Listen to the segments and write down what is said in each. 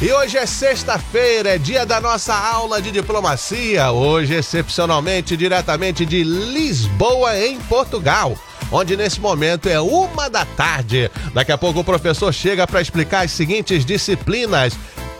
E hoje é sexta-feira, é dia da nossa aula de diplomacia. Hoje, excepcionalmente, diretamente de Lisboa, em Portugal. Onde nesse momento é uma da tarde. Daqui a pouco o professor chega para explicar as seguintes disciplinas: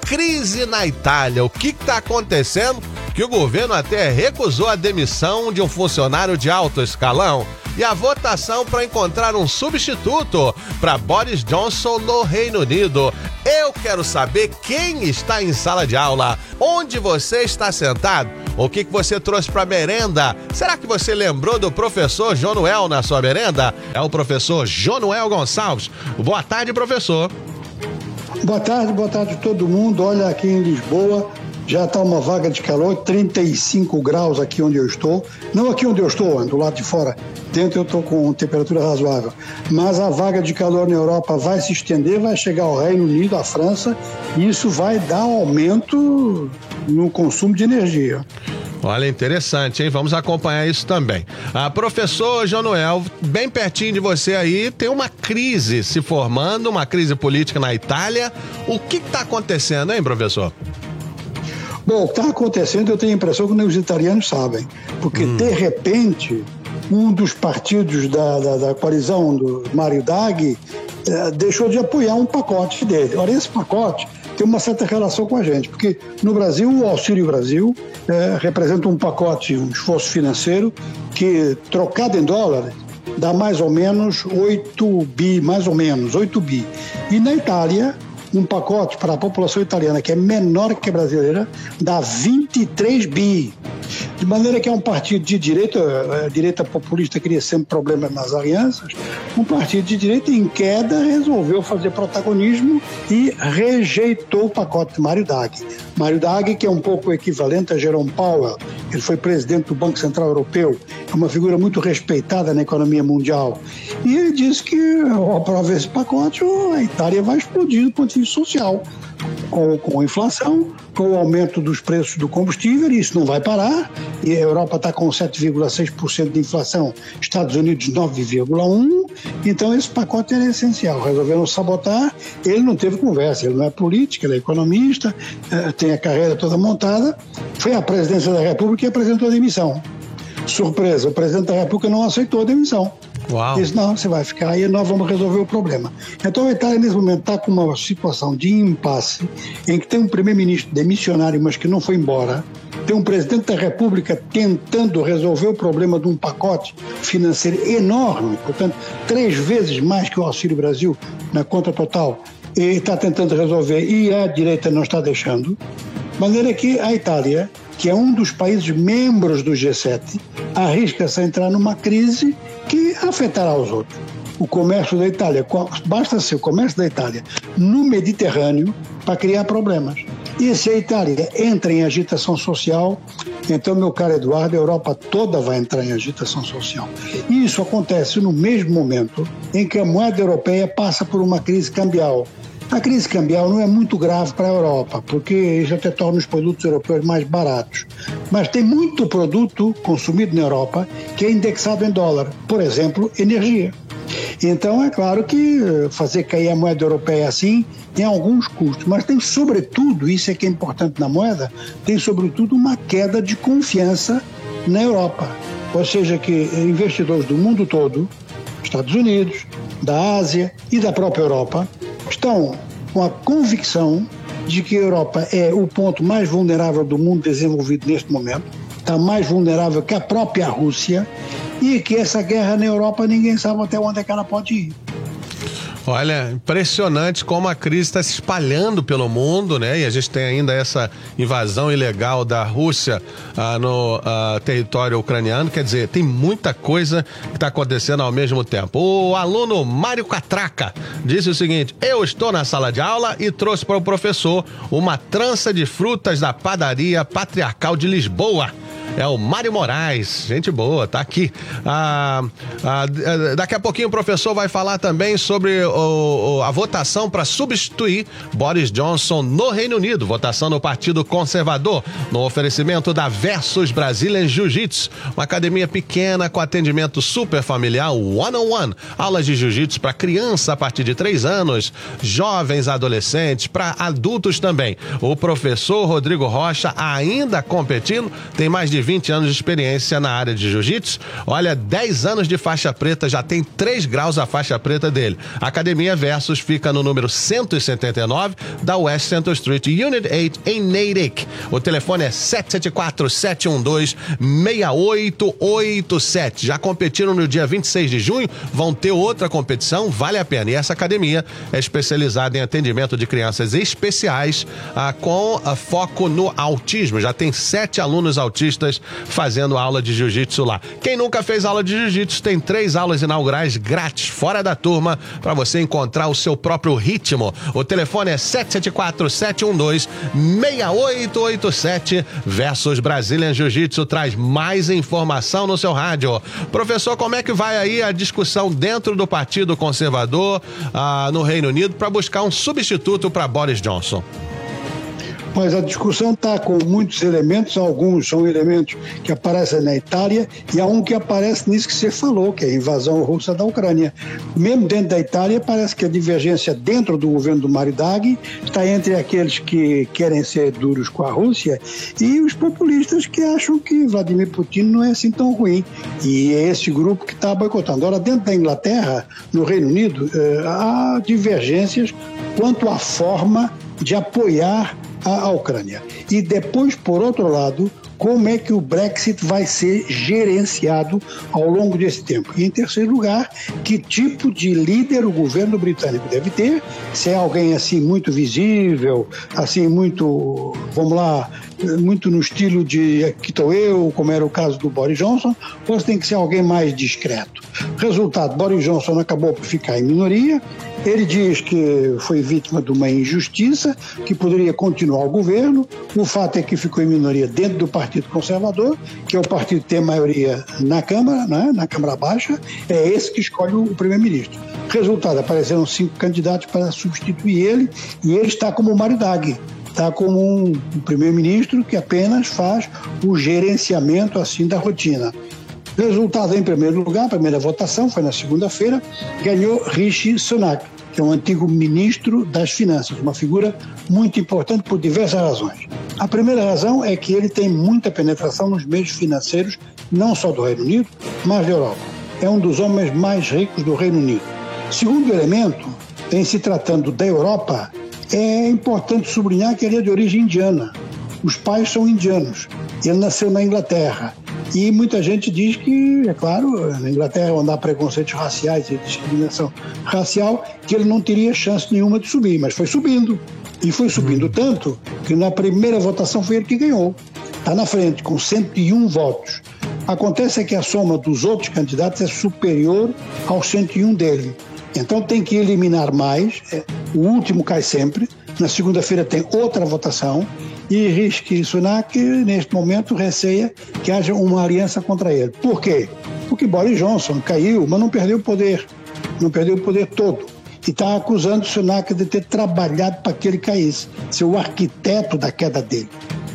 crise na Itália. O que está acontecendo? Que o governo até recusou a demissão de um funcionário de alto escalão e a votação para encontrar um substituto para Boris Johnson no Reino Unido. Eu quero saber quem está em sala de aula, onde você está sentado, o que, que você trouxe para merenda. Será que você lembrou do professor Jonuel na sua merenda? É o professor Jonuel Gonçalves. Boa tarde, professor. Boa tarde, boa tarde a todo mundo. Olha aqui em Lisboa, já está uma vaga de calor, 35 graus aqui onde eu estou. Não aqui onde eu estou, do lado de fora. Dentro eu estou com temperatura razoável. Mas a vaga de calor na Europa vai se estender, vai chegar ao Reino Unido, à França, e isso vai dar aumento no consumo de energia. Olha, interessante, hein? Vamos acompanhar isso também. A professor Jonuel, bem pertinho de você aí, tem uma crise se formando, uma crise política na Itália. O que está acontecendo, hein, professor? Bom, o que está acontecendo, eu tenho a impressão que os italianos sabem. Porque, hum. de repente, um dos partidos da, da, da coalizão do Mário Draghi eh, deixou de apoiar um pacote dele. Ora, esse pacote tem uma certa relação com a gente, porque no Brasil, o Auxílio Brasil eh, representa um pacote, um esforço financeiro que, trocado em dólares, dá mais ou menos 8 bi, mais ou menos, 8 bi. E na Itália, um pacote para a população italiana que é menor que a brasileira dá 23 bi. De maneira que é um partido de direita, a direita populista queria sempre problemas nas alianças, um partido de direita em queda resolveu fazer protagonismo e rejeitou o pacote de Mário Draghi. Mário Draghi, que é um pouco equivalente a Jerome Powell, ele foi presidente do Banco Central Europeu, é uma figura muito respeitada na economia mundial. E ele disse que, ao aprovar esse pacote, a Itália vai explodir do ponto de vista social com, com a inflação, com o aumento dos preços do combustível, e isso não vai parar. E a Europa está com 7,6% de inflação, Estados Unidos 9,1%. Então, esse pacote era essencial. Resolveram sabotar. Ele não teve conversa, ele não é político, ele é economista, eh, tem a carreira toda montada. Foi à presidência da República e apresentou a demissão. Surpresa, o presidente da República não aceitou a demissão. Uau. Diz, não, você vai ficar aí e nós vamos resolver o problema. Então a Itália, nesse momento, está com uma situação de impasse em que tem um primeiro-ministro demissionário, mas que não foi embora, tem um presidente da República tentando resolver o problema de um pacote financeiro enorme, portanto, três vezes mais que o Auxílio Brasil na conta total, e está tentando resolver e a direita não está deixando. De maneira que a Itália, que é um dos países membros do G7, arrisca-se a entrar numa crise que afetará os outros. O comércio da Itália, basta ser o comércio da Itália no Mediterrâneo para criar problemas. E se a Itália entra em agitação social, então, meu caro Eduardo, a Europa toda vai entrar em agitação social. E isso acontece no mesmo momento em que a moeda europeia passa por uma crise cambial. A crise cambial não é muito grave para a Europa, porque isso até torna os produtos europeus mais baratos. Mas tem muito produto consumido na Europa que é indexado em dólar. Por exemplo, energia. Então, é claro que eh, fazer cair a moeda europeia assim tem alguns custos, mas tem, sobretudo, isso é que é importante na moeda, tem, sobretudo, uma queda de confiança na Europa. Ou seja, que investidores do mundo todo, Estados Unidos, da Ásia e da própria Europa, estão com a convicção de que a Europa é o ponto mais vulnerável do mundo desenvolvido neste momento, está mais vulnerável que a própria Rússia, e que essa guerra na Europa ninguém sabe até onde é que ela pode ir. Olha, impressionante como a crise está se espalhando pelo mundo, né? E a gente tem ainda essa invasão ilegal da Rússia ah, no ah, território ucraniano. Quer dizer, tem muita coisa que está acontecendo ao mesmo tempo. O aluno Mário Catraca disse o seguinte: Eu estou na sala de aula e trouxe para o professor uma trança de frutas da padaria patriarcal de Lisboa. É o Mário Moraes. Gente boa, tá aqui. Ah, ah, daqui a pouquinho o professor vai falar também sobre o, a votação para substituir Boris Johnson no Reino Unido. Votação no Partido Conservador, no oferecimento da Versus Brazilian Jiu-Jitsu, uma academia pequena com atendimento super familiar, one-on-one. Aulas de jiu-jitsu para criança a partir de três anos, jovens adolescentes, para adultos também. O professor Rodrigo Rocha, ainda competindo, tem mais de 20 anos de experiência na área de jiu-jitsu. Olha, 10 anos de faixa preta, já tem 3 graus a faixa preta dele. Academia Versus fica no número 179 da West Center Street, Unit 8, em Natick. O telefone é 774-712-6887. Já competiram no dia 26 de junho, vão ter outra competição, vale a pena. E essa academia é especializada em atendimento de crianças especiais ah, com ah, foco no autismo. Já tem sete alunos autistas fazendo aula de jiu-jitsu lá. Quem nunca fez aula de jiu-jitsu tem três aulas inaugurais grátis, fora da turma, para você encontrar o seu próprio ritmo. O telefone é 774-712-6887 versus Brazilian Jiu-Jitsu traz mais informação no seu rádio. Professor, como é que vai aí a discussão dentro do Partido Conservador ah, no Reino Unido para buscar um substituto para Boris Johnson? Mas a discussão está com muitos elementos, alguns são elementos que aparecem na Itália e há um que aparece nisso que você falou, que é a invasão russa da Ucrânia. Mesmo dentro da Itália, parece que a divergência dentro do governo do Mario Draghi está entre aqueles que querem ser duros com a Rússia e os populistas que acham que Vladimir Putin não é assim tão ruim. E é esse grupo que está boicotando. Agora, dentro da Inglaterra, no Reino Unido, eh, há divergências quanto à forma de apoiar a Ucrânia. E depois, por outro lado, como é que o Brexit vai ser gerenciado ao longo desse tempo. E em terceiro lugar, que tipo de líder o governo britânico deve ter, se é alguém assim muito visível, assim muito, vamos lá, muito no estilo de aqui estou eu, como era o caso do Boris Johnson, ou se tem que ser alguém mais discreto. Resultado, Boris Johnson acabou por ficar em minoria, ele diz que foi vítima de uma injustiça, que poderia continuar o governo. O fato é que ficou em minoria dentro do Partido Conservador, que é o partido que tem maioria na Câmara, né, na Câmara Baixa, é esse que escolhe o primeiro-ministro. Resultado, apareceram cinco candidatos para substituir ele, e ele está como Maridag, está como um primeiro-ministro que apenas faz o gerenciamento assim da rotina. Resultado em primeiro lugar, a primeira votação foi na segunda-feira, ganhou Rishi Sunak, que é um antigo ministro das Finanças, uma figura muito importante por diversas razões. A primeira razão é que ele tem muita penetração nos meios financeiros, não só do Reino Unido, mas da Europa. É um dos homens mais ricos do Reino Unido. Segundo elemento, em se tratando da Europa, é importante sublinhar que ele é de origem indiana. Os pais são indianos. Ele nasceu na Inglaterra. E muita gente diz que, é claro, na Inglaterra onde há preconceitos raciais e discriminação racial, que ele não teria chance nenhuma de subir, mas foi subindo. E foi subindo uhum. tanto que na primeira votação foi ele que ganhou. Está na frente, com 101 votos. Acontece que a soma dos outros candidatos é superior aos 101 dele. Então tem que eliminar mais. É, o último cai sempre. Na segunda-feira tem outra votação e Rishi Sunak, neste momento, receia que haja uma aliança contra ele. Por quê? Porque Boris Johnson caiu, mas não perdeu o poder. Não perdeu o poder todo. E está acusando Sunak de ter trabalhado para que ele caísse, ser o arquiteto da queda dele.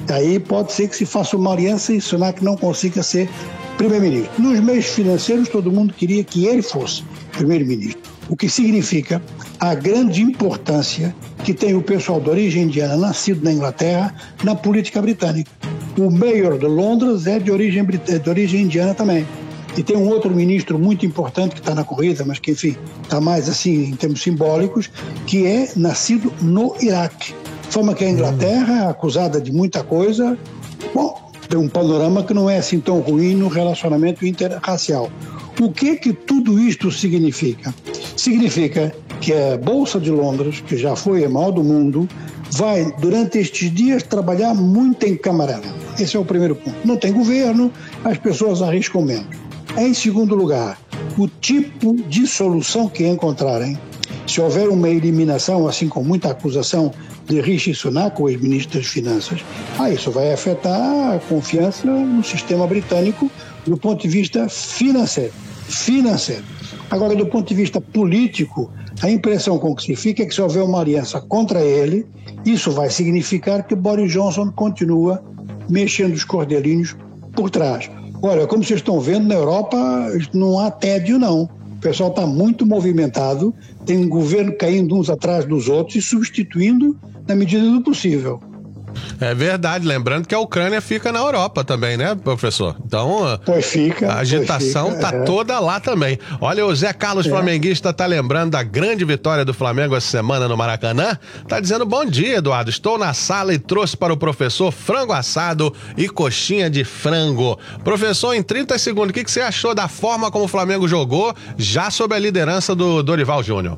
Aí pode ser que se faça uma aliança e Sunak não consiga ser primeiro-ministro. Nos meios financeiros, todo mundo queria que ele fosse primeiro-ministro. O que significa a grande importância que tem o pessoal de origem indiana, nascido na Inglaterra, na política britânica. O mayor de Londres é de origem, de origem indiana também. E tem um outro ministro muito importante que está na corrida, mas que, enfim, está mais assim em termos simbólicos, que é nascido no Iraque. Forma que a Inglaterra é acusada de muita coisa. Bom, tem um panorama que não é assim tão ruim no relacionamento interracial. O que que tudo isto significa? Significa que a Bolsa de Londres, que já foi a maior do mundo, vai, durante estes dias, trabalhar muito em camarada. Esse é o primeiro ponto. Não tem governo, as pessoas arriscam menos. Em segundo lugar, o tipo de solução que encontrarem Se houver uma eliminação, assim com muita acusação de Rishi Sunak, o ex-ministro das Finanças, ah, isso vai afetar a confiança no sistema britânico do ponto de vista financeiro. Financeiro. Agora, do ponto de vista político, a impressão com que se fica é que se houver uma aliança contra ele, isso vai significar que Boris Johnson continua mexendo os cordelinhos por trás. Olha, como vocês estão vendo, na Europa não há tédio, não. O pessoal está muito movimentado, tem um governo caindo uns atrás dos outros e substituindo na medida do possível. É verdade, lembrando que a Ucrânia fica na Europa também, né, professor? Então, pois fica, a agitação fica, tá é. toda lá também. Olha, o Zé Carlos É. Flamenguista tá lembrando da grande vitória do Flamengo essa semana no Maracanã. Tá dizendo bom dia, Eduardo. Estou na sala e trouxe para o professor frango assado e coxinha de frango. Professor, em 30 segundos, o que, que você achou da forma como o Flamengo jogou, já sob a liderança do Dorival Júnior?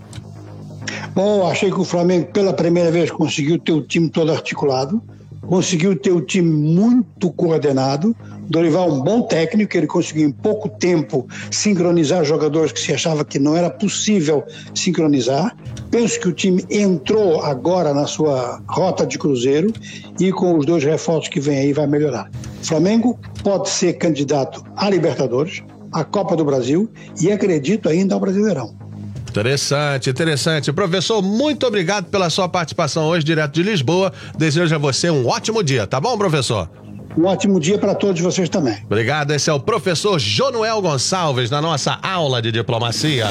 Bom, achei que o Flamengo pela primeira vez conseguiu ter o time todo articulado, conseguiu ter o time muito coordenado. Dorival é um bom técnico, ele conseguiu em pouco tempo sincronizar jogadores que se achava que não era possível sincronizar. Penso que o time entrou agora na sua rota de cruzeiro e com os dois reforços que vem aí vai melhorar. Flamengo pode ser candidato à Libertadores, à Copa do Brasil e acredito ainda ao Brasileirão. Interessante, interessante. Professor, muito obrigado pela sua participação hoje, direto de Lisboa. Desejo a você um ótimo dia, tá bom, professor? Um ótimo dia para todos vocês também. Obrigado. Esse é o professor Jonuel Gonçalves na nossa aula de diplomacia.